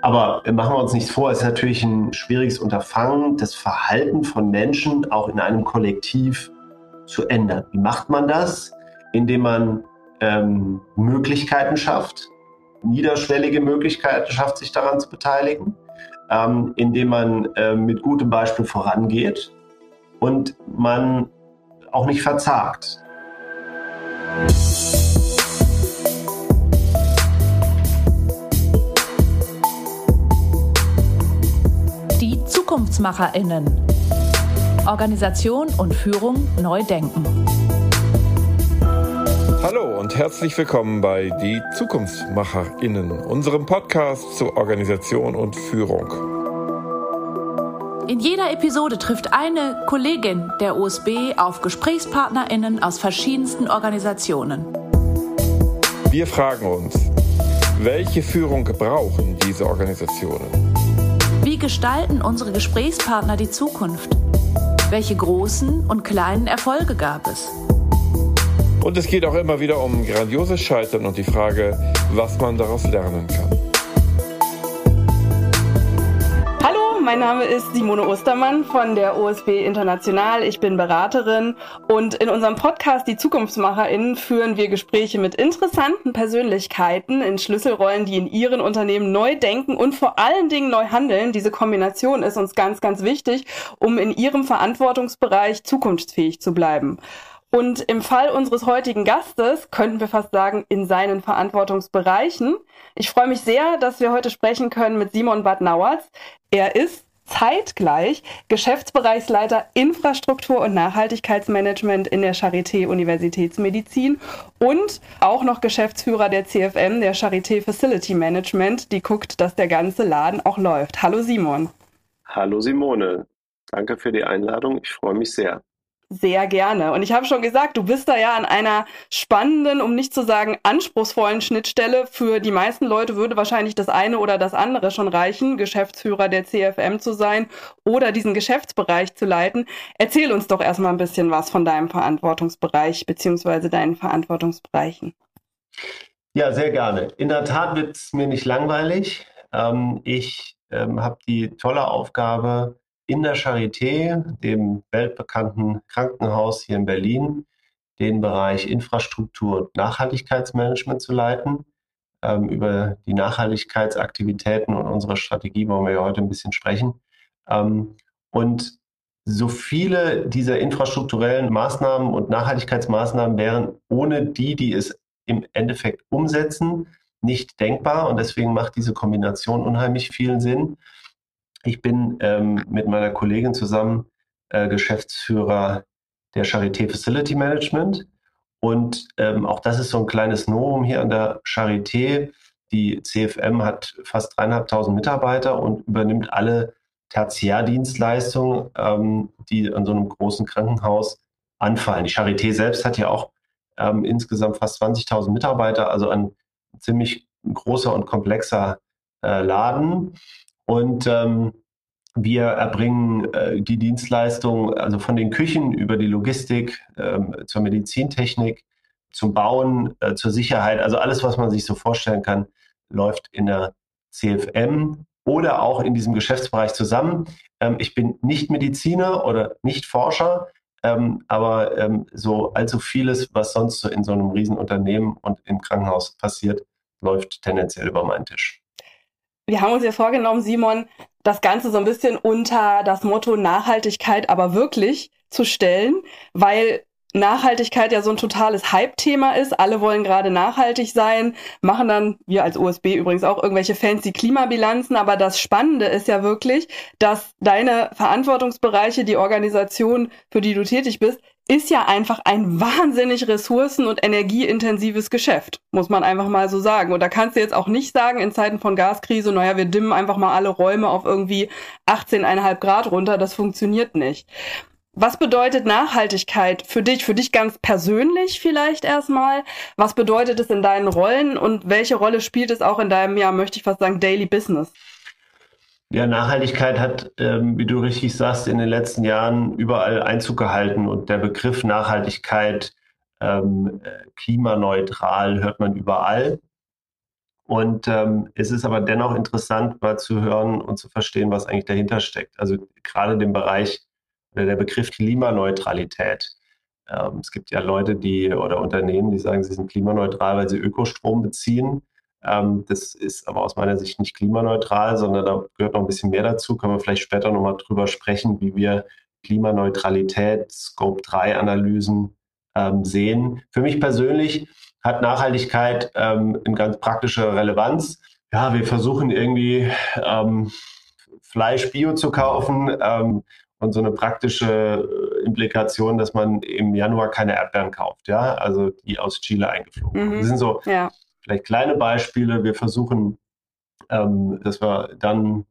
Aber machen wir uns nichts vor, es ist natürlich ein schwieriges Unterfangen, das Verhalten von Menschen auch in einem Kollektiv zu ändern. Wie macht man das? Indem man ähm, Möglichkeiten schafft, niederschwellige Möglichkeiten schafft, sich daran zu beteiligen, ähm, indem man äh, mit gutem Beispiel vorangeht und man auch nicht verzagt. ZukunftsmacherInnen. Organisation und Führung neu denken. Hallo und herzlich willkommen bei Die ZukunftsmacherInnen, unserem Podcast zur Organisation und Führung. In jeder Episode trifft eine Kollegin der OSB auf GesprächspartnerInnen aus verschiedensten Organisationen. Wir fragen uns, welche Führung brauchen diese Organisationen? Wie gestalten unsere Gesprächspartner die Zukunft? Welche großen und kleinen Erfolge gab es? Und es geht auch immer wieder um grandioses Scheitern und die Frage, was man daraus lernen kann. Mein Name ist Simone Ostermann von der OSB International. Ich bin Beraterin und in unserem Podcast Die ZukunftsmacherInnen führen wir Gespräche mit interessanten Persönlichkeiten in Schlüsselrollen, die in ihren Unternehmen neu denken und vor allen Dingen neu handeln. Diese Kombination ist uns ganz, ganz wichtig, um in ihrem Verantwortungsbereich zukunftsfähig zu bleiben. Und im Fall unseres heutigen Gastes könnten wir fast sagen, in seinen Verantwortungsbereichen. Ich freue mich sehr, dass wir heute sprechen können mit Simon Bad Nauertz. Er ist zeitgleich Geschäftsbereichsleiter Infrastruktur und Nachhaltigkeitsmanagement in der Charité Universitätsmedizin und auch noch Geschäftsführer der CFM, der Charité Facility Management, die guckt, dass der ganze Laden auch läuft. Hallo Simon. Hallo Simone. Danke für die Einladung. Ich freue mich sehr. Sehr gerne. Und ich habe schon gesagt, du bist da ja an einer spannenden, um nicht zu sagen anspruchsvollen Schnittstelle. Für die meisten Leute würde wahrscheinlich das eine oder das andere schon reichen, Geschäftsführer der CFM zu sein oder diesen Geschäftsbereich zu leiten. Erzähl uns doch erstmal ein bisschen was von deinem Verantwortungsbereich beziehungsweise deinen Verantwortungsbereichen. Ja, sehr gerne. In der Tat wird es mir nicht langweilig. Ähm, ich ähm, habe die tolle Aufgabe, in der Charité, dem weltbekannten Krankenhaus hier in Berlin, den Bereich Infrastruktur und Nachhaltigkeitsmanagement zu leiten. Ähm, über die Nachhaltigkeitsaktivitäten und unsere Strategie wollen wir ja heute ein bisschen sprechen. Ähm, und so viele dieser infrastrukturellen Maßnahmen und Nachhaltigkeitsmaßnahmen wären ohne die, die es im Endeffekt umsetzen, nicht denkbar. Und deswegen macht diese Kombination unheimlich viel Sinn. Ich bin ähm, mit meiner Kollegin zusammen äh, Geschäftsführer der Charité Facility Management. Und ähm, auch das ist so ein kleines Novum hier an der Charité. Die CFM hat fast dreieinhalbtausend Mitarbeiter und übernimmt alle Tertiärdienstleistungen, ähm, die an so einem großen Krankenhaus anfallen. Die Charité selbst hat ja auch ähm, insgesamt fast 20.000 Mitarbeiter, also ein ziemlich großer und komplexer äh, Laden. Und ähm, wir erbringen äh, die Dienstleistung, also von den Küchen über die Logistik ähm, zur Medizintechnik, zum Bauen, äh, zur Sicherheit, also alles, was man sich so vorstellen kann, läuft in der CFM oder auch in diesem Geschäftsbereich zusammen. Ähm, ich bin nicht Mediziner oder nicht Forscher, ähm, aber ähm, so allzu vieles, was sonst so in so einem Riesenunternehmen und im Krankenhaus passiert, läuft tendenziell über meinen Tisch wir haben uns ja vorgenommen, Simon, das Ganze so ein bisschen unter das Motto Nachhaltigkeit aber wirklich zu stellen, weil Nachhaltigkeit ja so ein totales Hype-Thema ist. Alle wollen gerade nachhaltig sein, machen dann, wir als USB übrigens auch, irgendwelche fancy Klimabilanzen. Aber das Spannende ist ja wirklich, dass deine Verantwortungsbereiche, die Organisation, für die du tätig bist, ist ja einfach ein wahnsinnig ressourcen- und energieintensives Geschäft, muss man einfach mal so sagen. Und da kannst du jetzt auch nicht sagen, in Zeiten von Gaskrise, naja, wir dimmen einfach mal alle Räume auf irgendwie 18,5 Grad runter. Das funktioniert nicht. Was bedeutet Nachhaltigkeit für dich, für dich ganz persönlich vielleicht erstmal? Was bedeutet es in deinen Rollen und welche Rolle spielt es auch in deinem, ja, möchte ich fast sagen, Daily Business? Ja, Nachhaltigkeit hat, ähm, wie du richtig sagst, in den letzten Jahren überall Einzug gehalten und der Begriff Nachhaltigkeit, ähm, klimaneutral hört man überall. Und ähm, es ist aber dennoch interessant, mal zu hören und zu verstehen, was eigentlich dahinter steckt. Also gerade den Bereich oder der Begriff Klimaneutralität. Ähm, es gibt ja Leute, die oder Unternehmen, die sagen, sie sind klimaneutral, weil sie Ökostrom beziehen. Ähm, das ist aber aus meiner Sicht nicht klimaneutral, sondern da gehört noch ein bisschen mehr dazu. Können wir vielleicht später nochmal drüber sprechen, wie wir Klimaneutralität, Scope 3 Analysen ähm, sehen. Für mich persönlich hat Nachhaltigkeit ähm, eine ganz praktische Relevanz. Ja, wir versuchen irgendwie ähm, Fleisch Bio zu kaufen ähm, und so eine praktische äh, Implikation, dass man im Januar keine Erdbeeren kauft, ja, also die aus Chile eingeflogen mhm. Das sind so ja. Vielleicht kleine Beispiele. Wir versuchen, ähm, dass wir dann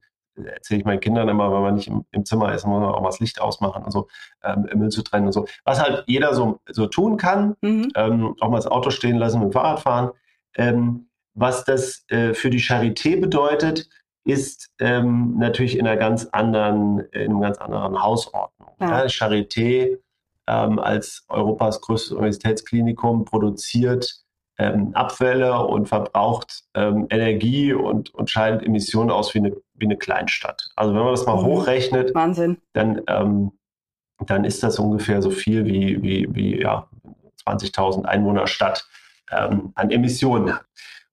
erzähle ich meinen Kindern immer, wenn man nicht im, im, Zimmer ist, muss man auch mal das Licht ausmachen und so, ähm, Müll zu trennen und so. Was halt jeder so, so tun kann, mhm. ähm, auch mal das Auto stehen lassen mit dem Fahrrad fahren. Ähm, was das äh, für die Charité bedeutet, ist ähm, natürlich in einer ganz anderen, in einer ganz anderen Hausordnung. Ja. Ja, Charité ähm, als Europas größtes Universitätsklinikum produziert ähm, Abfälle und verbraucht ähm, Energie und, und scheidet Emissionen aus wie eine, wie eine Kleinstadt. Also wenn man das mal mhm. hochrechnet, Wahnsinn. Dann, ähm, dann ist das ungefähr so viel wie, wie, wie ja, 20.000 Einwohner Stadt ähm, an Emissionen.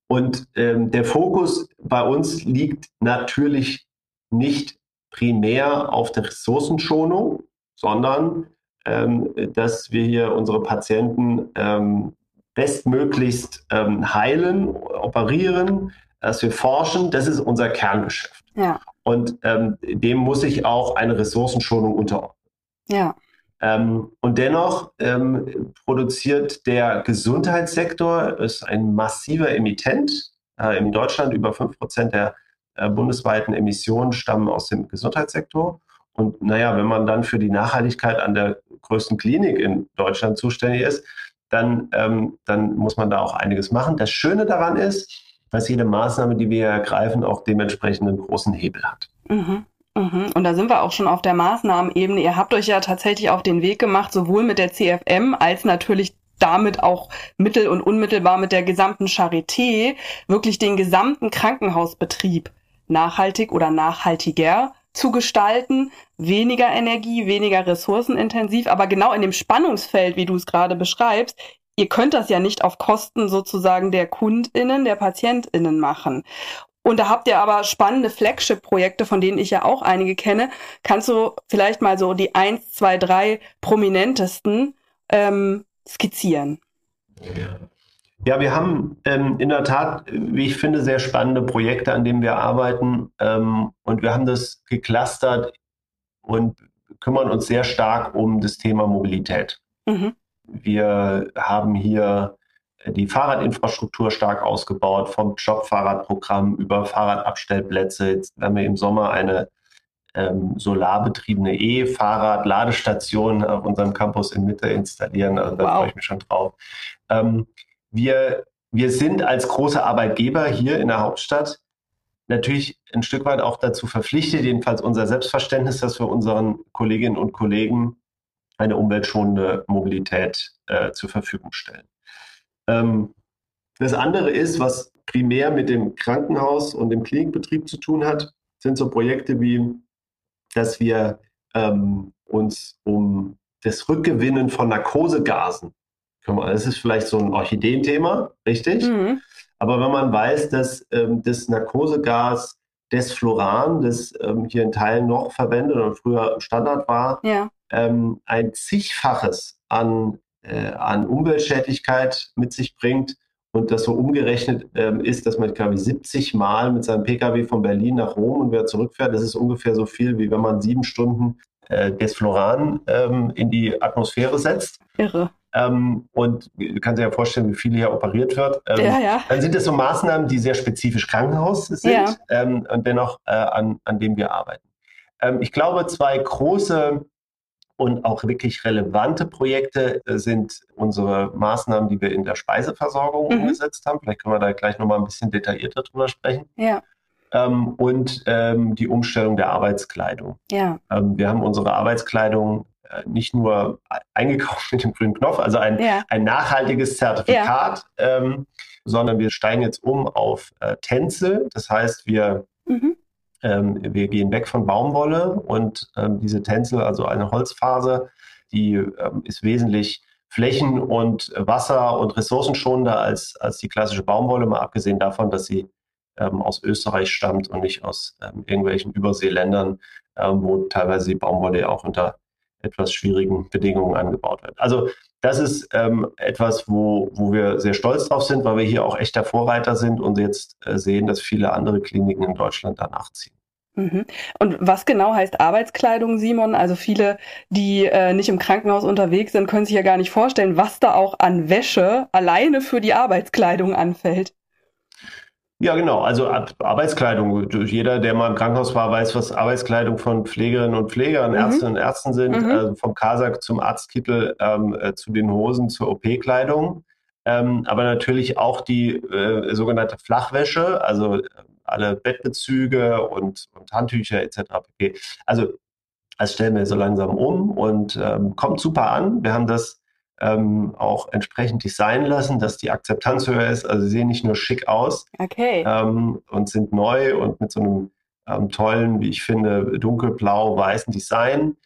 Und ähm, der Fokus bei uns liegt natürlich nicht primär auf der Ressourcenschonung, sondern ähm, dass wir hier unsere Patienten ähm, bestmöglichst ähm, heilen, operieren, dass wir forschen, das ist unser Kerngeschäft. Ja. Und ähm, dem muss ich auch eine Ressourcenschonung unterordnen. Ja. Ähm, und dennoch ähm, produziert der Gesundheitssektor, ist ein massiver Emittent. Äh, in Deutschland über 5% der äh, bundesweiten Emissionen stammen aus dem Gesundheitssektor. Und naja, wenn man dann für die Nachhaltigkeit an der größten Klinik in Deutschland zuständig ist, dann, ähm, dann muss man da auch einiges machen. Das Schöne daran ist, dass jede Maßnahme, die wir ergreifen, auch dementsprechend einen großen Hebel hat. Mhm. Mhm. Und da sind wir auch schon auf der Maßnahmenebene. Ihr habt euch ja tatsächlich auf den Weg gemacht, sowohl mit der CFM als natürlich damit auch mittel- und unmittelbar mit der gesamten Charité, wirklich den gesamten Krankenhausbetrieb nachhaltig oder nachhaltiger zu gestalten, weniger Energie, weniger ressourcenintensiv, aber genau in dem Spannungsfeld, wie du es gerade beschreibst, ihr könnt das ja nicht auf Kosten sozusagen der KundInnen, der PatientInnen machen. Und da habt ihr aber spannende Flagship-Projekte, von denen ich ja auch einige kenne. Kannst du vielleicht mal so die eins, zwei, drei prominentesten ähm, skizzieren? Ja, wir haben ähm, in der Tat, wie ich finde, sehr spannende Projekte, an denen wir arbeiten. Ähm, und wir haben das geclustert und kümmern uns sehr stark um das Thema Mobilität. Mhm. Wir haben hier die Fahrradinfrastruktur stark ausgebaut, vom Jobfahrradprogramm über Fahrradabstellplätze. Jetzt werden wir im Sommer eine ähm, solarbetriebene E-Fahrrad-Ladestation auf unserem Campus in Mitte installieren. Also da wow. freue ich mich schon drauf. Ähm, wir, wir sind als große Arbeitgeber hier in der Hauptstadt natürlich ein Stück weit auch dazu verpflichtet, jedenfalls unser Selbstverständnis, dass wir unseren Kolleginnen und Kollegen eine umweltschonende Mobilität äh, zur Verfügung stellen. Ähm, das andere ist, was primär mit dem Krankenhaus und dem Klinikbetrieb zu tun hat, sind so Projekte wie, dass wir ähm, uns um das Rückgewinnen von Narkosegasen das ist vielleicht so ein Orchideenthema, richtig? Mhm. Aber wenn man weiß, dass ähm, das Narkosegas Desfloran, das ähm, hier in Teilen noch verwendet und früher Standard war, ja. ähm, ein zigfaches an, äh, an Umweltschädlichkeit mit sich bringt und das so umgerechnet ähm, ist, dass man, glaube ich, 70 Mal mit seinem Pkw von Berlin nach Rom und wieder zurückfährt. Das ist ungefähr so viel, wie wenn man sieben Stunden äh, Desfloran ähm, in die Atmosphäre setzt. Irre. Ähm, und du kannst dir ja vorstellen, wie viel hier operiert wird. Ähm, ja, ja. Dann sind es so Maßnahmen, die sehr spezifisch Krankenhaus sind ja. ähm, und dennoch äh, an, an dem wir arbeiten. Ähm, ich glaube, zwei große und auch wirklich relevante Projekte äh, sind unsere Maßnahmen, die wir in der Speiseversorgung mhm. umgesetzt haben. Vielleicht können wir da gleich nochmal ein bisschen detaillierter drüber sprechen. Ja. Ähm, und ähm, die Umstellung der Arbeitskleidung. Ja. wir haben unsere Arbeitskleidung nicht nur eingekauft mit dem grünen Knopf, also ein, ja. ein nachhaltiges Zertifikat ja. ähm, sondern wir steigen jetzt um auf äh, Tänze. Das heißt, wir, mhm. ähm, wir gehen weg von Baumwolle und ähm, diese Tänzel, also eine Holzfaser, die ähm, ist wesentlich flächen- und wasser- und ressourcenschonender als, als die klassische Baumwolle, mal abgesehen davon, dass sie ähm, aus Österreich stammt und nicht aus ähm, irgendwelchen Überseeländern, ähm, wo teilweise die Baumwolle auch unter etwas schwierigen Bedingungen angebaut wird. Also das ist ähm, etwas, wo, wo wir sehr stolz drauf sind, weil wir hier auch echter Vorreiter sind und jetzt äh, sehen, dass viele andere Kliniken in Deutschland danach ziehen. Mhm. Und was genau heißt Arbeitskleidung, Simon? Also viele, die äh, nicht im Krankenhaus unterwegs sind, können sich ja gar nicht vorstellen, was da auch an Wäsche alleine für die Arbeitskleidung anfällt. Ja, genau. Also Arbeitskleidung. Jeder, der mal im Krankenhaus war, weiß, was Arbeitskleidung von Pflegerinnen und Pflegern, mhm. Ärztinnen und Ärzten sind. Mhm. Also vom Kasak zum Arztkittel, ähm, äh, zu den Hosen, zur OP-Kleidung. Ähm, aber natürlich auch die äh, sogenannte Flachwäsche, also alle Bettbezüge und, und Handtücher etc. pp. Also das stellen wir so langsam um und ähm, kommt super an. Wir haben das ähm, auch entsprechend designen lassen, dass die Akzeptanz höher ist. Also sie sehen nicht nur schick aus okay. ähm, und sind neu und mit so einem ähm, tollen, wie ich finde, dunkelblau-weißen Design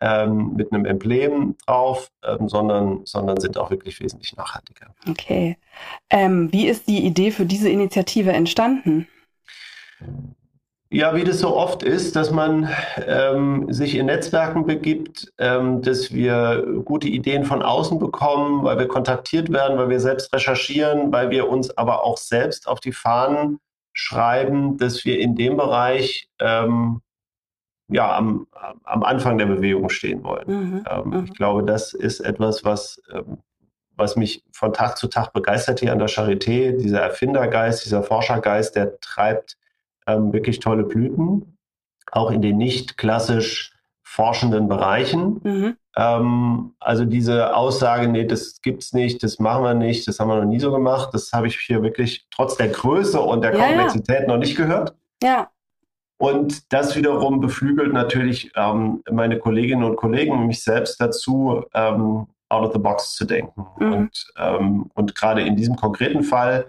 ähm, mit einem Emblem drauf, ähm, sondern, sondern sind auch wirklich wesentlich nachhaltiger. Okay. Ähm, wie ist die Idee für diese Initiative entstanden? Ja, wie das so oft ist, dass man ähm, sich in Netzwerken begibt, ähm, dass wir gute Ideen von außen bekommen, weil wir kontaktiert werden, weil wir selbst recherchieren, weil wir uns aber auch selbst auf die Fahnen schreiben, dass wir in dem Bereich ähm, ja, am, am Anfang der Bewegung stehen wollen. Mhm, ähm, mhm. Ich glaube, das ist etwas, was, ähm, was mich von Tag zu Tag begeistert hier an der Charité. Dieser Erfindergeist, dieser Forschergeist, der treibt ähm, wirklich tolle Blüten, auch in den nicht klassisch forschenden Bereichen. Mhm. Ähm, also diese Aussage, nee, das gibt's nicht, das machen wir nicht, das haben wir noch nie so gemacht, das habe ich hier wirklich trotz der Größe und der ja, Komplexität ja. noch nicht gehört. Ja. Und das wiederum beflügelt natürlich ähm, meine Kolleginnen und Kollegen mich selbst dazu, ähm, out of the box zu denken. Mhm. Und, ähm, und gerade in diesem konkreten Fall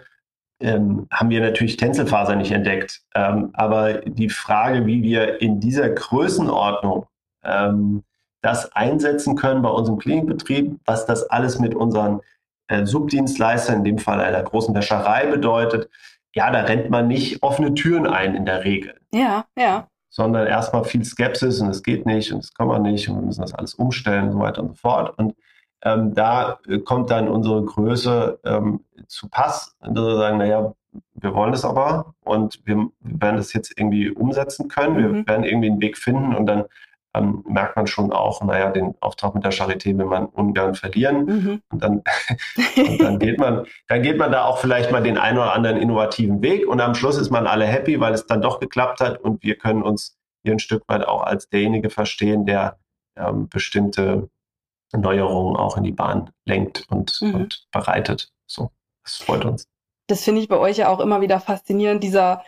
ähm, haben wir natürlich Tänzelfaser nicht entdeckt. Ähm, aber die Frage, wie wir in dieser Größenordnung ähm, das einsetzen können bei unserem Klinikbetrieb, was das alles mit unseren äh, Subdienstleistern, in dem Fall einer großen Wäscherei bedeutet, ja, da rennt man nicht offene Türen ein in der Regel. Ja, ja. Sondern erstmal viel Skepsis und es geht nicht und es kann man nicht und wir müssen das alles umstellen und so weiter und so fort. Und ähm, da äh, kommt dann unsere Größe ähm, zu Pass, dass wir sagen, naja, wir wollen das aber und wir werden das jetzt irgendwie umsetzen können. Wir mhm. werden irgendwie einen Weg finden und dann ähm, merkt man schon auch, naja, den Auftrag mit der Charité will man ungern verlieren. Mhm. Und, dann, und dann geht man, dann geht man da auch vielleicht mal den einen oder anderen innovativen Weg und am Schluss ist man alle happy, weil es dann doch geklappt hat und wir können uns hier ein Stück weit auch als derjenige verstehen, der ähm, bestimmte Neuerungen auch in die Bahn lenkt und, mhm. und bereitet. So, das freut uns. Das finde ich bei euch ja auch immer wieder faszinierend, dieser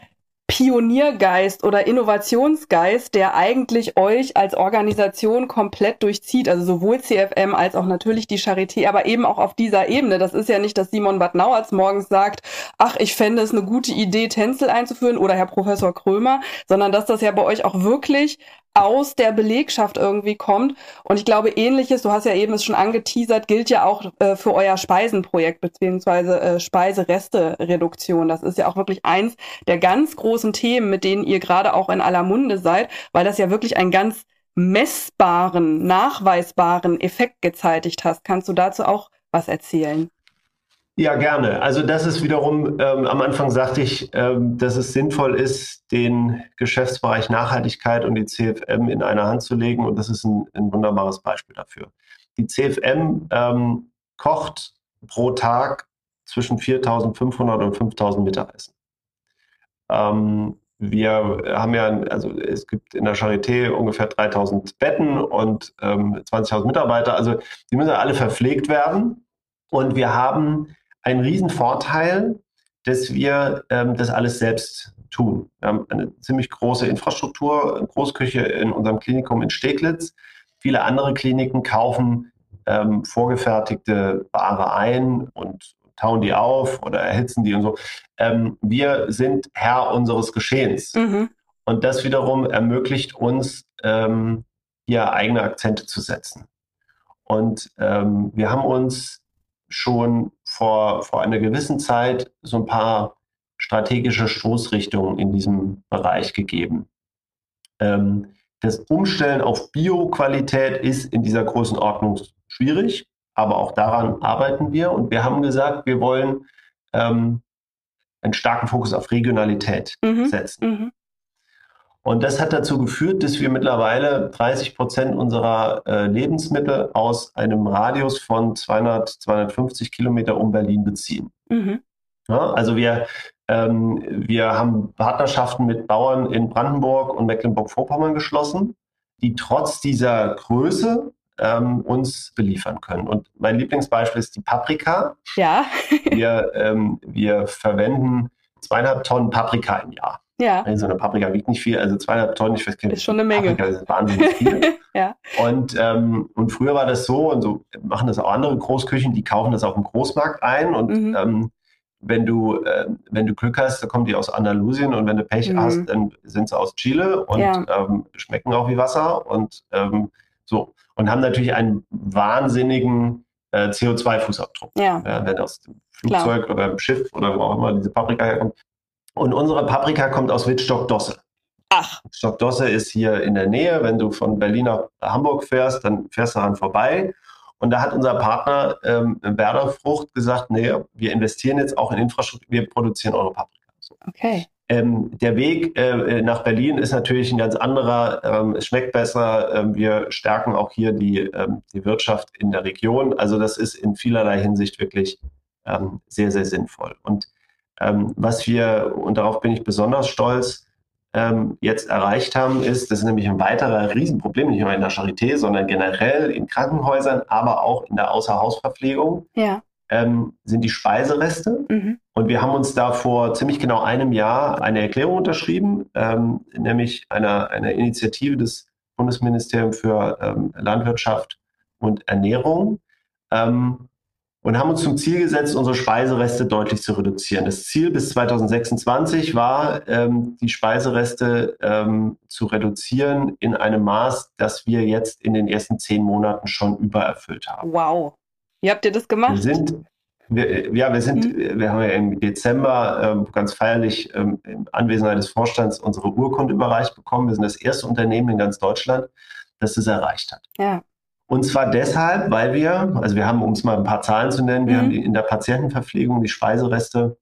Pioniergeist oder Innovationsgeist, der eigentlich euch als Organisation komplett durchzieht, also sowohl CFM als auch natürlich die Charité, aber eben auch auf dieser Ebene. Das ist ja nicht, dass Simon Bad Nauertz morgens sagt, ach, ich fände es eine gute Idee, Tänzel einzuführen oder Herr Professor Krömer, sondern dass das ja bei euch auch wirklich aus der Belegschaft irgendwie kommt. Und ich glaube, ähnliches, du hast ja eben es schon angeteasert, gilt ja auch äh, für euer Speisenprojekt beziehungsweise äh, Speisereste-Reduktion. Das ist ja auch wirklich eins der ganz großen Themen, mit denen ihr gerade auch in aller Munde seid, weil das ja wirklich einen ganz messbaren, nachweisbaren Effekt gezeitigt hast. Kannst du dazu auch was erzählen? Ja, gerne. Also das ist wiederum, ähm, am Anfang sagte ich, ähm, dass es sinnvoll ist, den Geschäftsbereich Nachhaltigkeit und die CFM in einer Hand zu legen. Und das ist ein, ein wunderbares Beispiel dafür. Die CFM ähm, kocht pro Tag zwischen 4.500 und 5.000 Mittagessen. Ähm, wir haben ja, also es gibt in der Charité ungefähr 3000 Betten und ähm, 20.000 Mitarbeiter. Also die müssen alle verpflegt werden. Und wir haben ein Riesenvorteil, dass wir ähm, das alles selbst tun. Wir haben eine ziemlich große Infrastruktur, Großküche in unserem Klinikum in Steglitz. Viele andere Kliniken kaufen ähm, vorgefertigte Ware ein und tauen die auf oder erhitzen die und so. Ähm, wir sind Herr unseres Geschehens. Mhm. Und das wiederum ermöglicht uns, ähm, hier eigene Akzente zu setzen. Und ähm, wir haben uns schon vor, vor einer gewissen Zeit so ein paar strategische Stoßrichtungen in diesem Bereich gegeben. Ähm, das Umstellen auf Bioqualität ist in dieser Größenordnung schwierig, aber auch daran arbeiten wir. Und wir haben gesagt, wir wollen ähm, einen starken Fokus auf Regionalität Mhm. setzen. Mhm. Und das hat dazu geführt, dass wir mittlerweile 30 Prozent unserer äh, Lebensmittel aus einem Radius von 200, 250 Kilometer um Berlin beziehen. Mhm. Ja, also wir, ähm, wir haben Partnerschaften mit Bauern in Brandenburg und Mecklenburg-Vorpommern geschlossen, die trotz dieser Größe ähm, uns beliefern können. Und mein Lieblingsbeispiel ist die Paprika. Ja, Wir, ähm, wir verwenden zweieinhalb Tonnen Paprika im Jahr. Ja. So eine Paprika wiegt nicht viel, also zweieinhalb Tonnen, ich weiß gar nicht. Ist schon eine Menge. Paprika ist wahnsinnig viel. Ja. Und, ähm, und früher war das so, und so machen das auch andere Großküchen, die kaufen das auf dem Großmarkt ein und Mhm. ähm, wenn du, äh, wenn du Glück hast, dann kommen die aus Andalusien und wenn du Pech Mhm. hast, dann sind sie aus Chile und Ja. ähm, schmecken auch wie Wasser und ähm, so. Und haben natürlich einen wahnsinnigen äh, CO2-Fußabdruck Ja. ja, wenn aus dem Flugzeug oder dem Schiff oder wo auch immer diese Paprika herkommt. Und unsere Paprika kommt aus Wittstock-Dosse. Ach, Wittstock-Dosse ist hier in der Nähe. Wenn du von Berlin nach Hamburg fährst, dann fährst du daran vorbei. Und da hat unser Partner ähm, Werder Frucht gesagt, nee, wir investieren jetzt auch in Infrastruktur, wir produzieren eure Paprika. Okay. Ähm, der Weg äh, nach Berlin ist natürlich ein ganz anderer. Ähm, es schmeckt besser. Ähm, wir stärken auch hier die, ähm, die Wirtschaft in der Region. Also das ist in vielerlei Hinsicht wirklich ähm, sehr, sehr sinnvoll. Und ähm, was wir, und darauf bin ich besonders stolz, ähm, jetzt erreicht haben, ist, das ist nämlich ein weiterer Riesenproblem, nicht nur in der Charité, sondern generell in Krankenhäusern, aber auch in der Außerhausverpflegung, Ja. ähm, sind die Speisereste. Mhm. Und wir haben uns da vor ziemlich genau einem Jahr eine Erklärung unterschrieben, ähm, nämlich einer eine Initiative des Bundesministeriums für ähm, Landwirtschaft und Ernährung. Ähm, und haben uns zum Ziel gesetzt, unsere Speisereste deutlich zu reduzieren. Das Ziel bis 2026 war, ähm, die Speisereste ähm, zu reduzieren in einem Maß, das wir jetzt in den ersten zehn Monaten schon übererfüllt haben. Wow. Wie habt ihr das gemacht? Wir sind, wir, ja, wir sind, wir haben ja im Dezember ähm, ganz feierlich ähm, in Anwesenheit des Vorstands unsere Urkunde überreicht bekommen. Wir sind das erste Unternehmen in ganz Deutschland, das das erreicht hat. ja. Und zwar deshalb, weil wir, also wir haben, um es mal ein paar Zahlen zu nennen, wir Mhm. haben die, in der Patientenverpflegung die Speisereste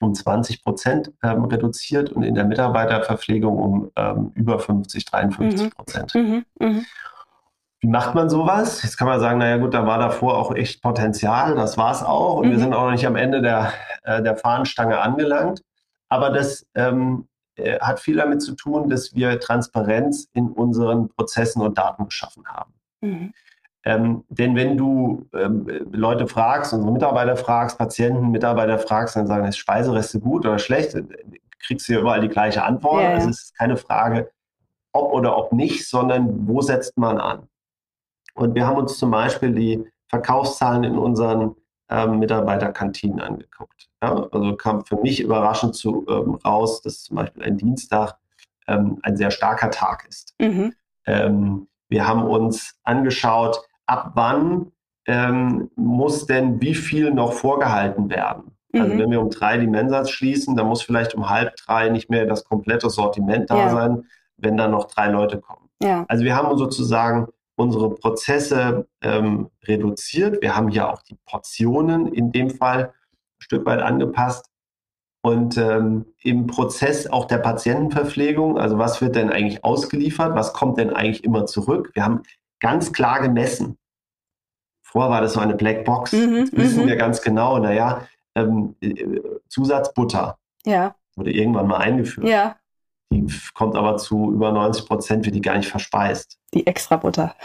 um 20 Prozent ähm, reduziert und in der Mitarbeiterverpflegung um ähm, über 50, 53 Prozent. Mhm. Mhm. Wie macht man sowas? Jetzt kann man sagen, naja gut, da war davor auch echt Potenzial, das war es auch. Und wir Mhm. sind auch noch nicht am Ende der, äh, der Fahnenstange angelangt. Aber das ähm, äh, hat viel damit zu tun, dass wir Transparenz in unseren Prozessen und Daten geschaffen haben. Mhm. Ähm, denn wenn du ähm, Leute fragst, unsere Mitarbeiter fragst, Patienten, Mitarbeiter fragst, dann sagen, ist Speisereste gut oder schlecht, dann kriegst du ja überall die gleiche Antwort. Ja. Also es ist keine Frage, ob oder ob nicht, sondern wo setzt man an. Und wir haben uns zum Beispiel die Verkaufszahlen in unseren ähm, Mitarbeiterkantinen angeguckt. Ja, also kam für mich überraschend zu, ähm, raus, dass zum Beispiel ein Dienstag ähm, ein sehr starker Tag ist. Mhm. Wir haben uns angeschaut, ab wann ähm, muss denn wie viel noch vorgehalten werden. Also Mhm. wenn wir um drei die Mensa schließen, dann muss vielleicht um halb drei nicht mehr das komplette Sortiment da Ja. sein, wenn dann noch drei Leute kommen. Ja. Also wir haben sozusagen unsere Prozesse ähm, reduziert. Wir haben hier auch die Portionen in dem Fall ein Stück weit angepasst. Und ähm, im Prozess auch der Patientenverpflegung, also was wird denn eigentlich ausgeliefert, was kommt denn eigentlich immer zurück? Wir haben ganz klar gemessen. Vorher war das so eine Blackbox. Mhm, Jetzt wissen mhm. wir ganz genau, naja, ähm, äh, Zusatz Butter Ja. wurde irgendwann mal eingeführt. Ja. Die kommt aber zu über 90 Prozent, wird die gar nicht verspeist. Die Extrabutter.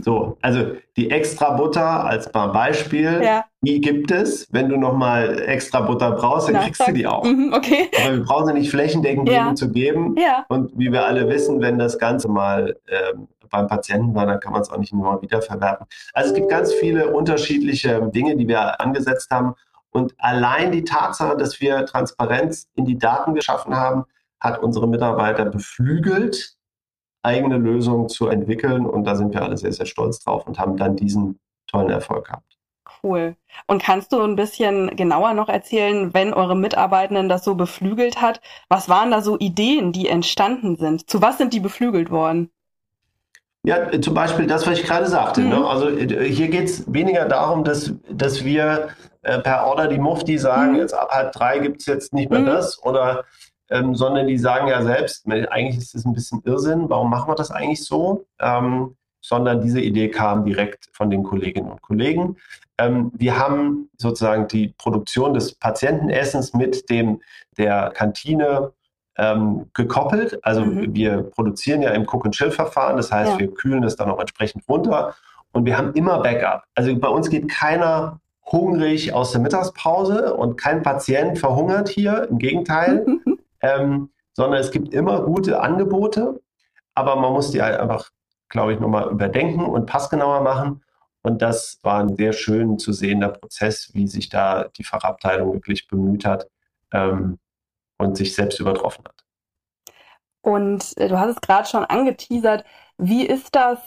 So, also die extra Butter als mal Beispiel, Ja. die gibt es. Wenn du nochmal extra Butter brauchst, dann kriegst du die auch. Mhm, okay. Aber wir brauchen sie nicht flächendeckend Ja. zu geben. Ja. Und wie wir alle wissen, wenn das Ganze mal ähm, beim Patienten war, dann kann man es auch nicht immer wieder verwerten. Also es gibt ganz viele unterschiedliche Dinge, die wir angesetzt haben. Und allein die Tatsache, dass wir Transparenz in die Daten geschaffen haben, hat unsere Mitarbeiter beflügelt, eigene Lösungen zu entwickeln. Und da sind wir alle sehr, sehr stolz drauf und haben dann diesen tollen Erfolg gehabt. Cool. Und kannst du ein bisschen genauer noch erzählen, wenn eure Mitarbeitenden das so beflügelt hat, was waren da so Ideen, die entstanden sind? Zu was sind die beflügelt worden? Ja, zum Beispiel das, was ich gerade sagte. Ne? Mhm. Ne? Also hier geht es weniger darum, dass, dass wir äh, per Order die Mufti sagen, mhm. jetzt ab halb drei gibt es jetzt nicht mehr mhm. das oder ähm, sondern die sagen ja selbst, eigentlich ist das ein bisschen Irrsinn, warum machen wir das eigentlich so? Ähm, sondern diese Idee kam direkt von den Kolleginnen und Kollegen. Ähm, wir haben sozusagen die Produktion des Patientenessens mit dem der Kantine ähm, gekoppelt. Also mhm. wir produzieren ja im Cook-and-Chill-Verfahren, das heißt, ja. wir kühlen es dann auch entsprechend runter und wir haben immer Backup. Also bei uns geht keiner hungrig aus der Mittagspause und kein Patient verhungert hier, im Gegenteil, ähm, sondern es gibt immer gute Angebote, aber man muss die halt einfach, glaube ich, nochmal überdenken und passgenauer machen. Und das war ein sehr schön zu sehender Prozess, wie sich da die Fachabteilung wirklich bemüht hat ähm, und sich selbst übertroffen hat. Und äh, du hast es gerade schon angeteasert. Wie ist das?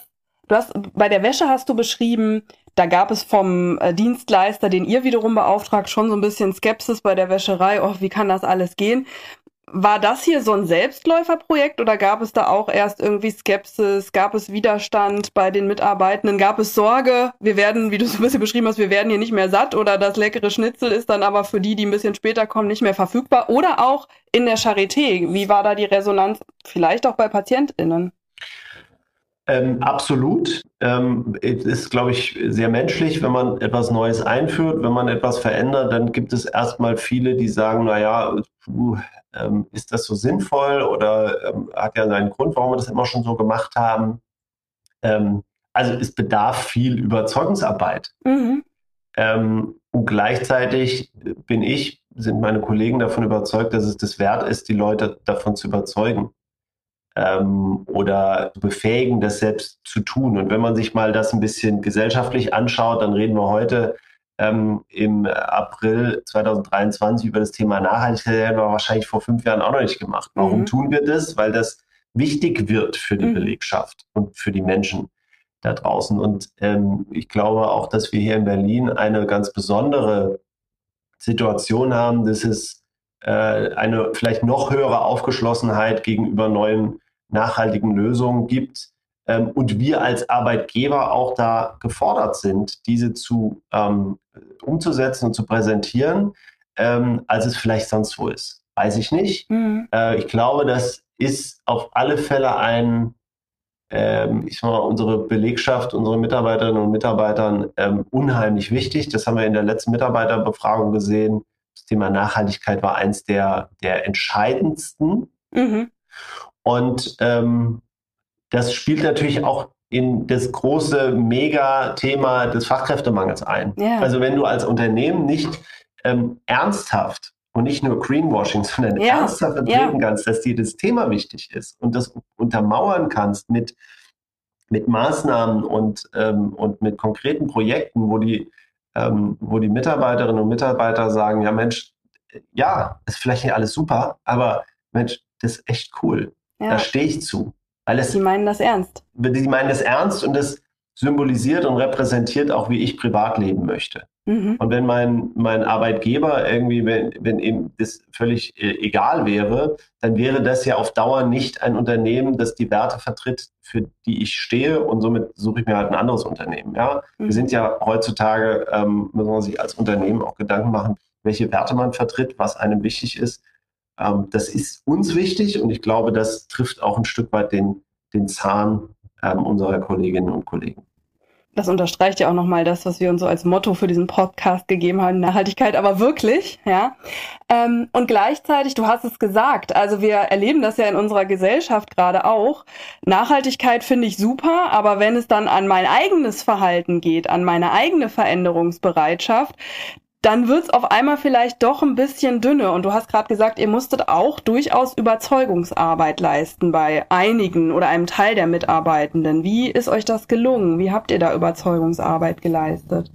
Du hast bei der Wäsche hast du beschrieben, da gab es vom äh, Dienstleister, den ihr wiederum beauftragt, schon so ein bisschen Skepsis bei der Wäscherei. Oh, wie kann das alles gehen? War das hier so ein Selbstläuferprojekt oder gab es da auch erst irgendwie Skepsis? Gab es Widerstand bei den Mitarbeitenden? Gab es Sorge, wir werden, wie du es ein bisschen beschrieben hast, wir werden hier nicht mehr satt oder das leckere Schnitzel ist dann aber für die, die ein bisschen später kommen, nicht mehr verfügbar? Oder auch in der Charité, wie war da die Resonanz vielleicht auch bei PatientInnen? Ähm, absolut. Ähm, ist, glaube ich, sehr menschlich, wenn man etwas Neues einführt. Wenn man etwas verändert, dann gibt es erstmal viele, die sagen, naja, ähm, ist das so sinnvoll oder ähm, hat ja seinen Grund, warum wir das immer schon so gemacht haben. Ähm, also es bedarf viel Überzeugungsarbeit. Mhm. Ähm, und gleichzeitig bin ich, sind meine Kollegen davon überzeugt, dass es das wert ist, die Leute davon zu überzeugen ähm, oder befähigen, das selbst zu tun. Und wenn man sich mal das ein bisschen gesellschaftlich anschaut, dann reden wir heute ähm, im April 2023 über das Thema Nachhaltigkeit, das hätten wir wahrscheinlich vor fünf Jahren auch noch nicht gemacht. Warum mhm. tun wir das? Weil das wichtig wird für die mhm. Belegschaft und für die Menschen da draußen. Und ähm, ich glaube auch, dass wir hier in Berlin eine ganz besondere Situation haben, dass es eine vielleicht noch höhere Aufgeschlossenheit gegenüber neuen nachhaltigen Lösungen gibt, ähm, und wir als Arbeitgeber auch da gefordert sind, diese zu ähm, umzusetzen und zu präsentieren, ähm, als es vielleicht sonst wo ist. Weiß ich nicht. Mhm. Äh, ich glaube, das ist auf alle Fälle ein, ähm, ich sag mal, unsere Belegschaft, unsere Mitarbeiterinnen und Mitarbeitern ähm, unheimlich wichtig. Das haben wir in der letzten Mitarbeiterbefragung gesehen. Das Thema Nachhaltigkeit war eins der, der entscheidendsten. Mhm. Und ähm, das spielt natürlich auch in das große Mega-Thema des Fachkräftemangels ein. Ja. Also wenn du als Unternehmen nicht ähm, ernsthaft und nicht nur Greenwashing, sondern ja. ernsthaft vertreten ja. kannst, dass dir das Thema wichtig ist und das untermauern kannst mit, mit Maßnahmen und, ähm, und mit konkreten Projekten, wo die, ähm, wo die Mitarbeiterinnen und Mitarbeiter sagen, ja Mensch, ja, ist vielleicht nicht alles super, aber Mensch, das ist echt cool. Da stehe ich zu. Weil es, die meinen das ernst. Die meinen das ernst und das symbolisiert und repräsentiert auch, wie ich privat leben möchte. Mhm. Und wenn mein, mein Arbeitgeber irgendwie, wenn, wenn ihm das völlig äh, egal wäre, dann wäre das ja auf Dauer nicht ein Unternehmen, das die Werte vertritt, für die ich stehe und somit suche ich mir halt ein anderes Unternehmen. Ja? Mhm. Wir sind ja heutzutage, ähm, muss man sich als Unternehmen auch Gedanken machen, welche Werte man vertritt, was einem wichtig ist. Ähm, das ist uns wichtig und ich glaube, das trifft auch ein Stück weit den, den Zahn ähm, unserer Kolleginnen und Kollegen. Das unterstreicht ja auch nochmal das, was wir uns so als Motto für diesen Podcast gegeben haben, Nachhaltigkeit, aber wirklich, ja. Ähm, und gleichzeitig, du hast es gesagt, also wir erleben das ja in unserer Gesellschaft gerade auch. Nachhaltigkeit finde ich super, aber wenn es dann an mein eigenes Verhalten geht, an meine eigene Veränderungsbereitschaft, dann wird's auf einmal vielleicht doch ein bisschen dünne. Und du hast gerade gesagt, ihr musstet auch durchaus Überzeugungsarbeit leisten bei einigen oder einem Teil der Mitarbeitenden. Wie ist euch das gelungen? Wie habt ihr da Überzeugungsarbeit geleistet?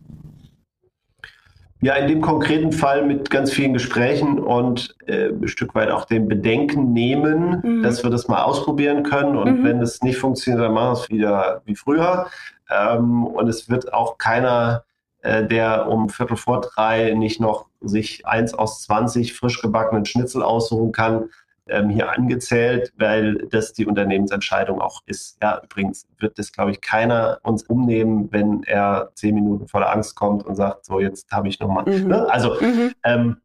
Ja, in dem konkreten Fall mit ganz vielen Gesprächen und äh, ein Stück weit auch dem Bedenken nehmen, mhm. dass wir das mal ausprobieren können. Und mhm. wenn es nicht funktioniert, dann machen wir es wieder wie früher. Ähm, und es wird auch keiner, der um Viertel vor drei nicht noch sich eins aus 20 frisch gebackenen Schnitzel aussuchen kann, ähm, hier angezählt, weil das die Unternehmensentscheidung auch ist. Ja, übrigens wird das, glaube ich, keiner uns umnehmen, wenn er zehn Minuten voller Angst kommt und sagt, so jetzt habe ich nochmal. Mhm. Ne? Also mhm. ähm,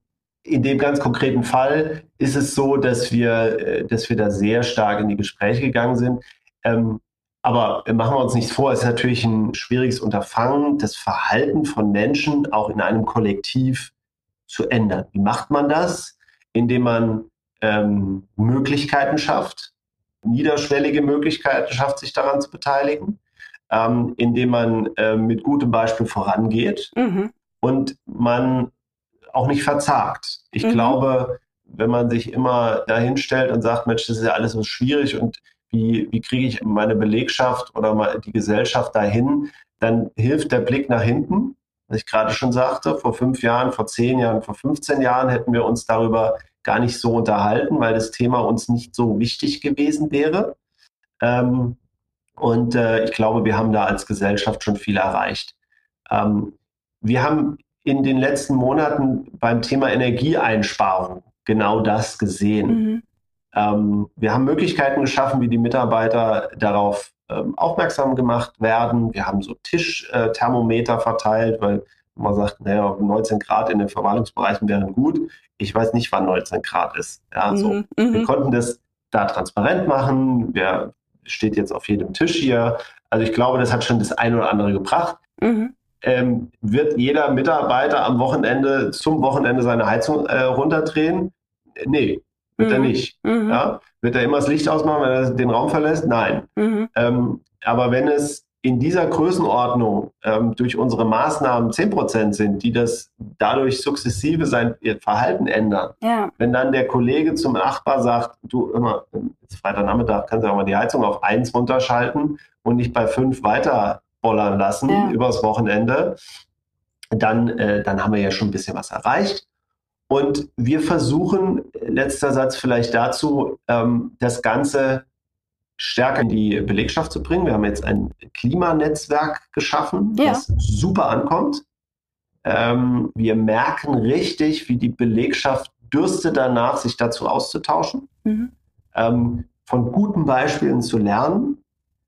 in dem ganz konkreten Fall ist es so, dass wir, äh, dass wir da sehr stark in die Gespräche gegangen sind. Ähm, aber machen wir uns nichts vor, es ist natürlich ein schwieriges Unterfangen, das Verhalten von Menschen auch in einem Kollektiv zu ändern. Wie macht man das? Indem man ähm, Möglichkeiten schafft, niederschwellige Möglichkeiten schafft, sich daran zu beteiligen, ähm, indem man äh, mit gutem Beispiel vorangeht mhm. und man auch nicht verzagt. Ich mhm. glaube, wenn man sich immer dahin stellt und sagt, Mensch, das ist ja alles so schwierig und wie, wie kriege ich meine Belegschaft oder die Gesellschaft dahin, dann hilft der Blick nach hinten. Was ich gerade schon sagte, vor fünf Jahren, vor zehn Jahren, vor 15 Jahren hätten wir uns darüber gar nicht so unterhalten, weil das Thema uns nicht so wichtig gewesen wäre. Ähm, und äh, ich glaube, wir haben da als Gesellschaft schon viel erreicht. Ähm, wir haben in den letzten Monaten beim Thema Energieeinsparung genau das gesehen. Mhm. Ähm, wir haben Möglichkeiten geschaffen, wie die Mitarbeiter darauf ähm, aufmerksam gemacht werden. Wir haben so Tischthermometer äh, verteilt, weil man sagt, naja, 19 Grad in den Verwaltungsbereichen wären gut. Ich weiß nicht, wann 19 Grad ist. Ja, so. Mhm, wir mhm. konnten das da transparent machen. Wer steht jetzt auf jedem Tisch hier? Also ich glaube, das hat schon das eine oder andere gebracht. Mhm. Ähm, wird jeder Mitarbeiter am Wochenende zum Wochenende seine Heizung äh, runterdrehen? Nee, wird mhm. er nicht. Mhm. Ja? Wird er immer das Licht ausmachen, wenn er den Raum verlässt? Nein. Mhm. Ähm, aber wenn es in dieser Größenordnung ähm, durch unsere Maßnahmen 10% sind, die das dadurch sukzessive sein ihr Verhalten ändern, ja. wenn dann der Kollege zum Nachbar sagt, du immer, jetzt Freitagnachmittag kannst du auch mal die Heizung auf 1 runterschalten und nicht bei 5 weiter bollern lassen ja. übers Wochenende, dann, äh, dann haben wir ja schon ein bisschen was erreicht. Und wir versuchen, letzter Satz vielleicht dazu, ähm, das Ganze stärker in die Belegschaft zu bringen. Wir haben jetzt ein Klimanetzwerk geschaffen, ja. das super ankommt. Ähm, wir merken richtig, wie die Belegschaft dürste danach, sich dazu auszutauschen, mhm. ähm, von guten Beispielen zu lernen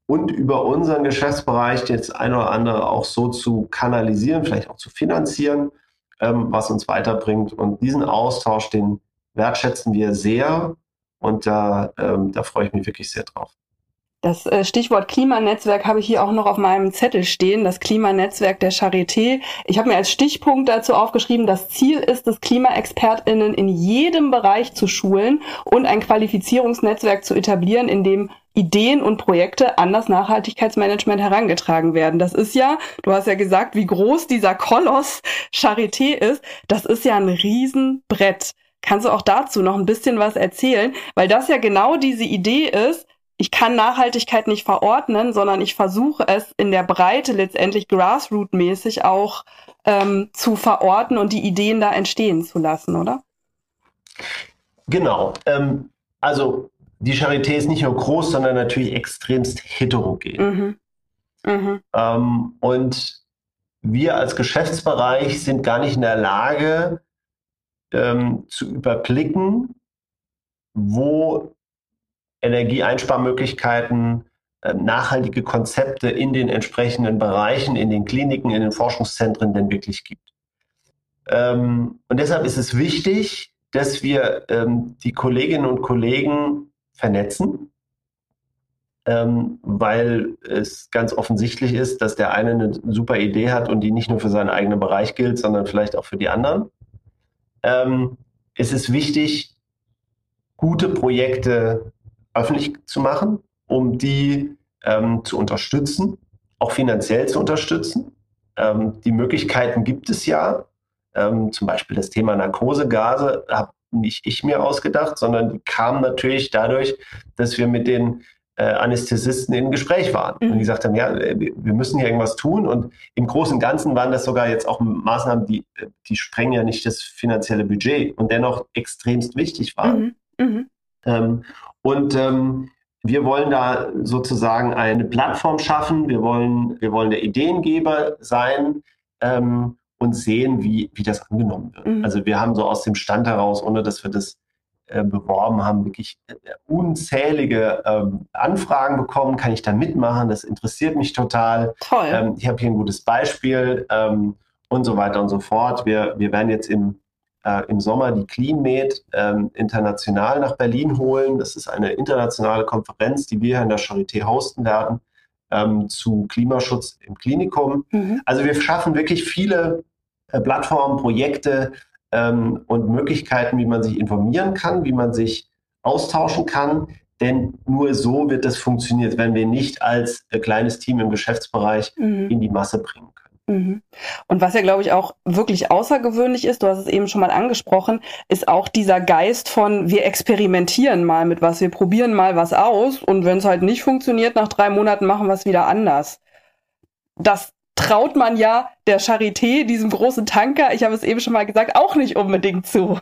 und über unseren Geschäftsbereich jetzt ein oder andere auch so zu kanalisieren, vielleicht auch zu finanzieren, ähm, was uns weiterbringt. Und diesen Austausch, den wertschätzen wir sehr und da, ähm, da freue ich mich wirklich sehr drauf. Das äh, Stichwort Klimanetzwerk habe ich hier auch noch auf meinem Zettel stehen, das Klimanetzwerk der Charité. Ich habe mir als Stichpunkt dazu aufgeschrieben, das Ziel ist es, Klimaexpertinnen in jedem Bereich zu schulen und ein Qualifizierungsnetzwerk zu etablieren, in dem Ideen und Projekte an das Nachhaltigkeitsmanagement herangetragen werden. Das ist ja, du hast ja gesagt, wie groß dieser Koloss Charité ist. Das ist ja ein Riesenbrett. Kannst du auch dazu noch ein bisschen was erzählen? Weil das ja genau diese Idee ist, ich kann Nachhaltigkeit nicht verordnen, sondern ich versuche es in der Breite letztendlich grassroot-mäßig auch ähm, zu verorten und die Ideen da entstehen zu lassen, oder? Genau. Ähm, also die Charité ist nicht nur groß, sondern natürlich extremst heterogen. Mhm. Mhm. Ähm, und wir als Geschäftsbereich sind gar nicht in der Lage ähm, zu überblicken, wo Energieeinsparmöglichkeiten, ähm, nachhaltige Konzepte in den entsprechenden Bereichen, in den Kliniken, in den Forschungszentren denn wirklich gibt. Ähm, und deshalb ist es wichtig, dass wir ähm, die Kolleginnen und Kollegen vernetzen, weil es ganz offensichtlich ist, dass der eine eine super Idee hat und die nicht nur für seinen eigenen Bereich gilt, sondern vielleicht auch für die anderen. es ist wichtig, gute Projekte öffentlich zu machen, um die ähm, zu unterstützen, auch finanziell zu unterstützen. Ähm, die Möglichkeiten gibt es ja. Ähm, zum Beispiel das Thema Narkosegase habe nicht ich mir ausgedacht, sondern die kamen natürlich dadurch, dass wir mit den äh, Anästhesisten in Gespräch waren. Mhm. Und die gesagt haben, ja, wir müssen hier irgendwas tun. Und im Großen und Ganzen waren das sogar jetzt auch Maßnahmen, die, die sprengen ja nicht das finanzielle Budget und dennoch extremst wichtig waren. Mhm. Mhm. Ähm, und ähm, wir wollen da sozusagen eine Plattform schaffen. Wir wollen, wir wollen der Ideengeber sein ähm, und sehen, wie, wie das angenommen wird. Mhm. Also wir haben so aus dem Stand heraus, ohne dass wir das äh, beworben haben, wirklich äh, unzählige ähm, Anfragen bekommen. Kann ich da mitmachen? Das interessiert mich total. Toll. Ähm, ich habe hier ein gutes Beispiel ähm, und so weiter und so fort. Wir, wir werden jetzt im äh, im Sommer die CleanMed ähm, international nach Berlin holen. Das ist eine internationale Konferenz, die wir in der Charité hosten werden ähm, zu Klimaschutz im Klinikum. Mhm. Also wir schaffen wirklich viele Plattformen, Projekte ähm, und Möglichkeiten, wie man sich informieren kann, wie man sich austauschen kann. Denn nur so wird das funktionieren, wenn wir nicht als äh, kleines Team im Geschäftsbereich mhm. in die Masse bringen können. Mhm. Und was ja, glaube ich, auch wirklich außergewöhnlich ist, du hast es eben schon mal angesprochen, ist auch dieser Geist von, wir experimentieren mal mit was, wir probieren mal was aus und wenn es halt nicht funktioniert, nach drei Monaten machen wir es wieder anders. Das traut man ja der Charité, diesem großen Tanker, ich habe es eben schon mal gesagt, auch nicht unbedingt zu.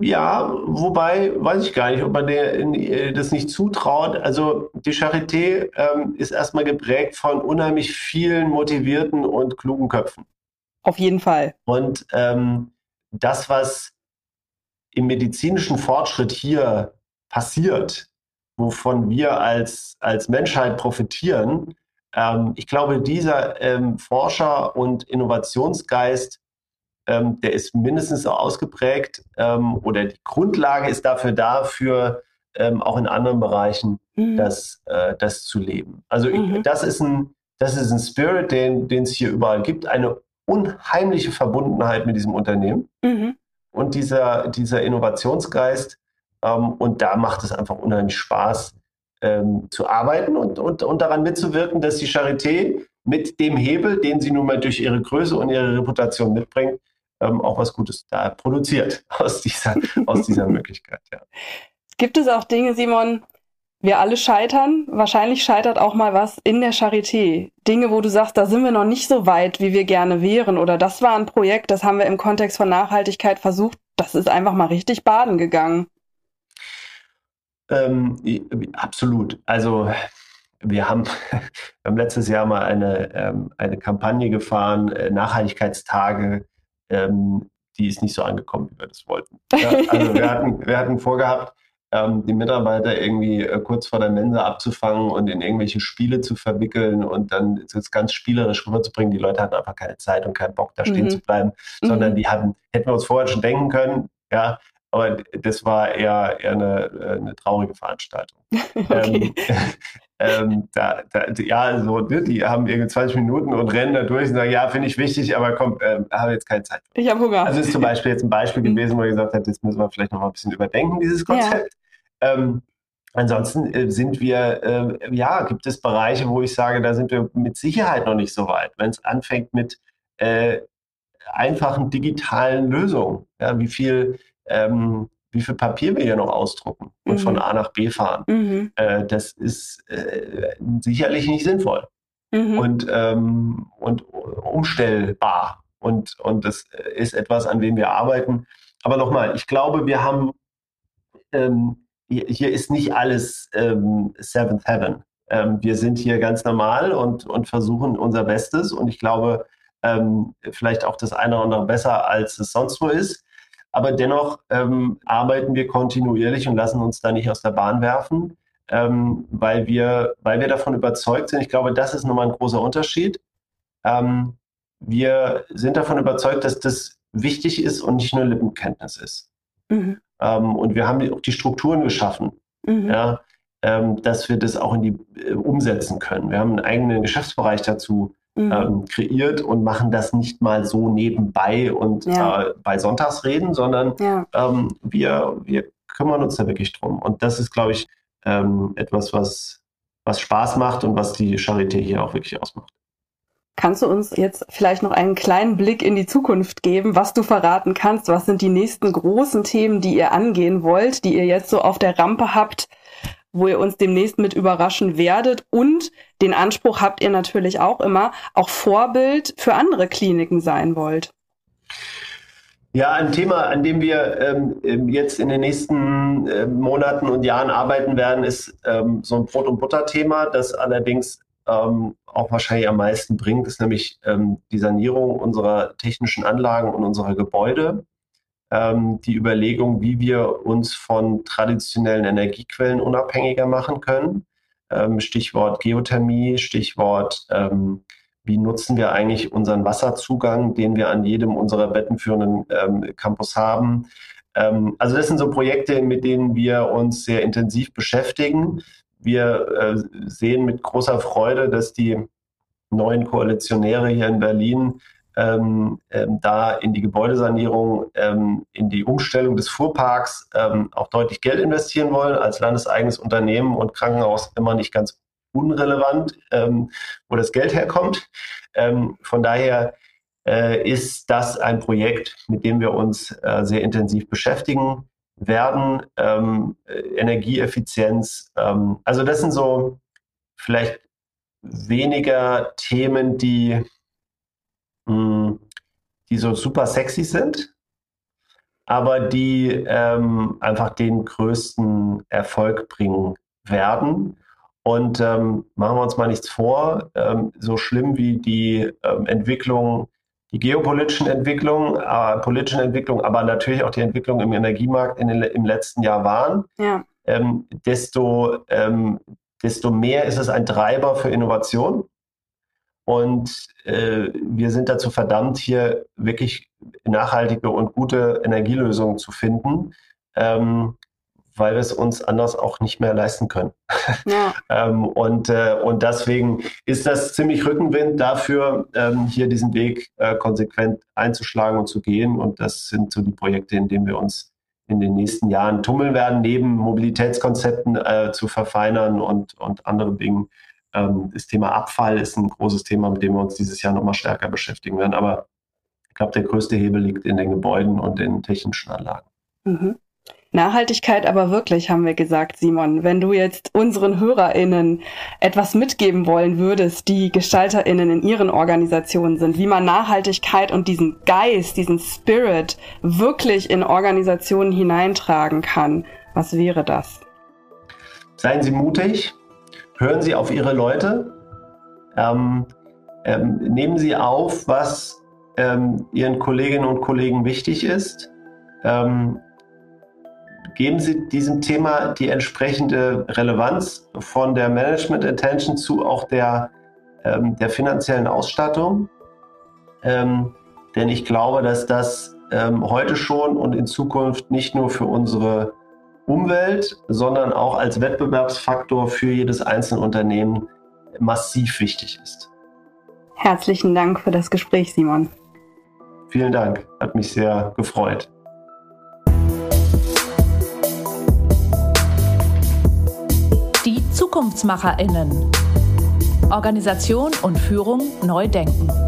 Ja, wobei weiß ich gar nicht, ob man der, äh, das nicht zutraut. Also die Charité ähm, ist erstmal geprägt von unheimlich vielen motivierten und klugen Köpfen. Auf jeden Fall. Und ähm, das, was im medizinischen Fortschritt hier passiert, wovon wir als, als Menschheit profitieren, ähm, ich glaube, dieser ähm, Forscher- und Innovationsgeist ähm, der ist mindestens so ausgeprägt ähm, oder die Grundlage ist dafür da, für ähm, auch in anderen Bereichen mhm. das, äh, das zu leben. Also mhm. ich, das, ist ein, das ist ein Spirit, den es hier überall gibt, eine unheimliche Verbundenheit mit diesem Unternehmen mhm. und dieser, dieser Innovationsgeist. Ähm, und da macht es einfach unheimlich Spaß, ähm, zu arbeiten und, und, und daran mitzuwirken, dass die Charité mit dem Hebel, den sie nun mal durch ihre Größe und ihre Reputation mitbringt, ähm, auch was Gutes da produziert aus dieser, aus dieser Möglichkeit. Ja. Gibt es auch Dinge, Simon, wir alle scheitern. Wahrscheinlich scheitert auch mal was in der Charité. Dinge, wo du sagst, da sind wir noch nicht so weit, wie wir gerne wären. Oder das war ein Projekt, das haben wir im Kontext von Nachhaltigkeit versucht. Das ist einfach mal richtig baden gegangen. Ähm, absolut. Also wir haben, wir haben letztes Jahr mal eine, ähm, eine Kampagne gefahren, äh, Nachhaltigkeitstage ähm, die ist nicht so angekommen, wie wir das wollten. Ja, also wir hatten, wir hatten vorgehabt, ähm, die Mitarbeiter irgendwie äh, kurz vor der Mensa abzufangen und in irgendwelche Spiele zu verwickeln und dann das ganz spielerisch rüberzubringen. Die Leute hatten einfach keine Zeit und keinen Bock, da stehen mhm. zu bleiben, sondern mhm. die hatten, hätten wir uns vorher schon denken können, ja, aber das war eher, eher eine, äh, eine traurige Veranstaltung. okay. ähm, ähm, da, da, ja, so, ne, die haben irgendwie 20 Minuten und rennen da durch und sagen, ja, finde ich wichtig, aber komm, äh, habe jetzt keine Zeit. Ich habe Hunger. Also ist zum Beispiel jetzt ein Beispiel mhm. gewesen, wo er gesagt hat, das müssen wir vielleicht noch mal ein bisschen überdenken, dieses Konzept. Ja. Ähm, ansonsten äh, sind wir, äh, ja, gibt es Bereiche, wo ich sage, da sind wir mit Sicherheit noch nicht so weit. Wenn es anfängt mit äh, einfachen digitalen Lösungen, ja, wie viel ähm, wie viel Papier wir hier noch ausdrucken und mhm. von A nach B fahren. Mhm. Äh, das ist äh, sicherlich nicht sinnvoll mhm. und, ähm, und umstellbar. Und, und das ist etwas, an dem wir arbeiten. Aber nochmal, ich glaube, wir haben, ähm, hier, hier, ist nicht alles ähm, Seventh Heaven. Ähm, wir sind hier ganz normal und, und versuchen unser Bestes. Und ich glaube, ähm, vielleicht auch das eine oder andere besser, als es sonst wo ist. Aber dennoch ähm, arbeiten wir kontinuierlich und lassen uns da nicht aus der Bahn werfen, ähm, weil, wir, weil wir davon überzeugt sind. Ich glaube, das ist nochmal ein großer Unterschied. Ähm, wir sind davon überzeugt, dass das wichtig ist und nicht nur Lippenkenntnis ist. Mhm. Ähm, und wir haben auch die Strukturen geschaffen, mhm. ja, ähm, dass wir das auch in die äh, umsetzen können. Wir haben einen eigenen Geschäftsbereich dazu mhm. ähm, kreiert und machen das nicht mal so nebenbei und ja. äh, bei Sonntagsreden, sondern ja. ähm, wir, wir kümmern uns da wirklich drum. Und das ist, glaube ich, ähm, etwas, was, was Spaß macht und was die Charité hier auch wirklich ausmacht. Kannst du uns jetzt vielleicht noch einen kleinen Blick in die Zukunft geben, was du verraten kannst? Was sind die nächsten großen Themen, die ihr angehen wollt, die ihr jetzt so auf der Rampe habt? Wo ihr uns demnächst mit überraschen werdet. Und den Anspruch habt ihr natürlich auch immer, auch Vorbild für andere Kliniken sein wollt. Ja, ein Thema, an dem wir ähm, ähm, jetzt in den nächsten äh, Monaten und Jahren arbeiten werden, ist ähm, so ein Brot- und Butter-Thema, das allerdings ähm, auch wahrscheinlich am meisten bringt, ist nämlich ähm, die Sanierung unserer technischen Anlagen und unserer Gebäude. Ähm, die Überlegung, wie wir uns von traditionellen Energiequellen unabhängiger machen können. Stichwort Geothermie, Stichwort wie nutzen wir eigentlich unseren Wasserzugang, den wir an jedem unserer bettenführenden ähm, Campus haben. Ähm, also das sind so Projekte, mit denen wir uns sehr intensiv beschäftigen. Wir äh, sehen mit großer Freude, dass die neuen Koalitionäre hier in Berlin ähm, ähm, da in die Gebäudesanierung, ähm, in die Umstellung des Fuhrparks ähm, auch deutlich Geld investieren wollen als landeseigenes Unternehmen und Krankenhaus immer nicht ganz unrelevant, ähm, wo das Geld herkommt. Ähm, von daher äh, ist das ein Projekt, mit dem wir uns äh, sehr intensiv beschäftigen werden. Äh, Energieeffizienz, also das sind so vielleicht weniger Themen, die, die so super sexy sind, aber die ähm, einfach den größten Erfolg bringen werden. Und ähm, machen wir uns mal nichts vor, ähm, so schlimm wie die ähm, Entwicklung, die geopolitischen Entwicklungen, äh, politischen Entwicklungen, aber natürlich auch die Entwicklung im Energiemarkt in den, im letzten Jahr waren, ja. Ähm, desto, ähm, desto mehr ist es ein Treiber für Innovation. Und äh, wir sind dazu verdammt, hier wirklich nachhaltige und gute Energielösungen zu finden. Ähm, weil wir es uns anders auch nicht mehr leisten können. Ja. ähm, und, äh, und deswegen ist das ziemlich Rückenwind dafür, ähm, hier diesen Weg äh, konsequent einzuschlagen und zu gehen. Und das sind so die Projekte, in denen wir uns in den nächsten Jahren tummeln werden, neben Mobilitätskonzepten äh, zu verfeinern und, und anderen Dingen. Ähm, das Thema Abfall ist ein großes Thema, mit dem wir uns dieses Jahr nochmal stärker beschäftigen werden. Aber ich glaube, der größte Hebel liegt in den Gebäuden und den technischen Anlagen. Mhm. Nachhaltigkeit aber wirklich, haben wir gesagt, Simon. Wenn du jetzt unseren HörerInnen etwas mitgeben wollen würdest, die GestalterInnen in ihren Organisationen sind, wie man Nachhaltigkeit und diesen Geist, diesen Spirit wirklich in Organisationen hineintragen kann, was wäre das? Seien Sie mutig, hören Sie auf Ihre Leute, ähm, ähm, nehmen Sie auf, was ähm, Ihren Kolleginnen und Kollegen wichtig ist. Ähm, geben Sie diesem Thema die entsprechende Relevanz von der Management Attention zu auch der, ähm, der finanziellen Ausstattung. Ähm, denn ich glaube, dass das heute schon und in Zukunft nicht nur für unsere Umwelt, sondern auch als Wettbewerbsfaktor für jedes einzelne Unternehmen massiv wichtig ist. Herzlichen Dank für das Gespräch, Simon. Vielen Dank, hat mich sehr gefreut. ZukunftsmacherInnen. Organisation und Führung neu denken.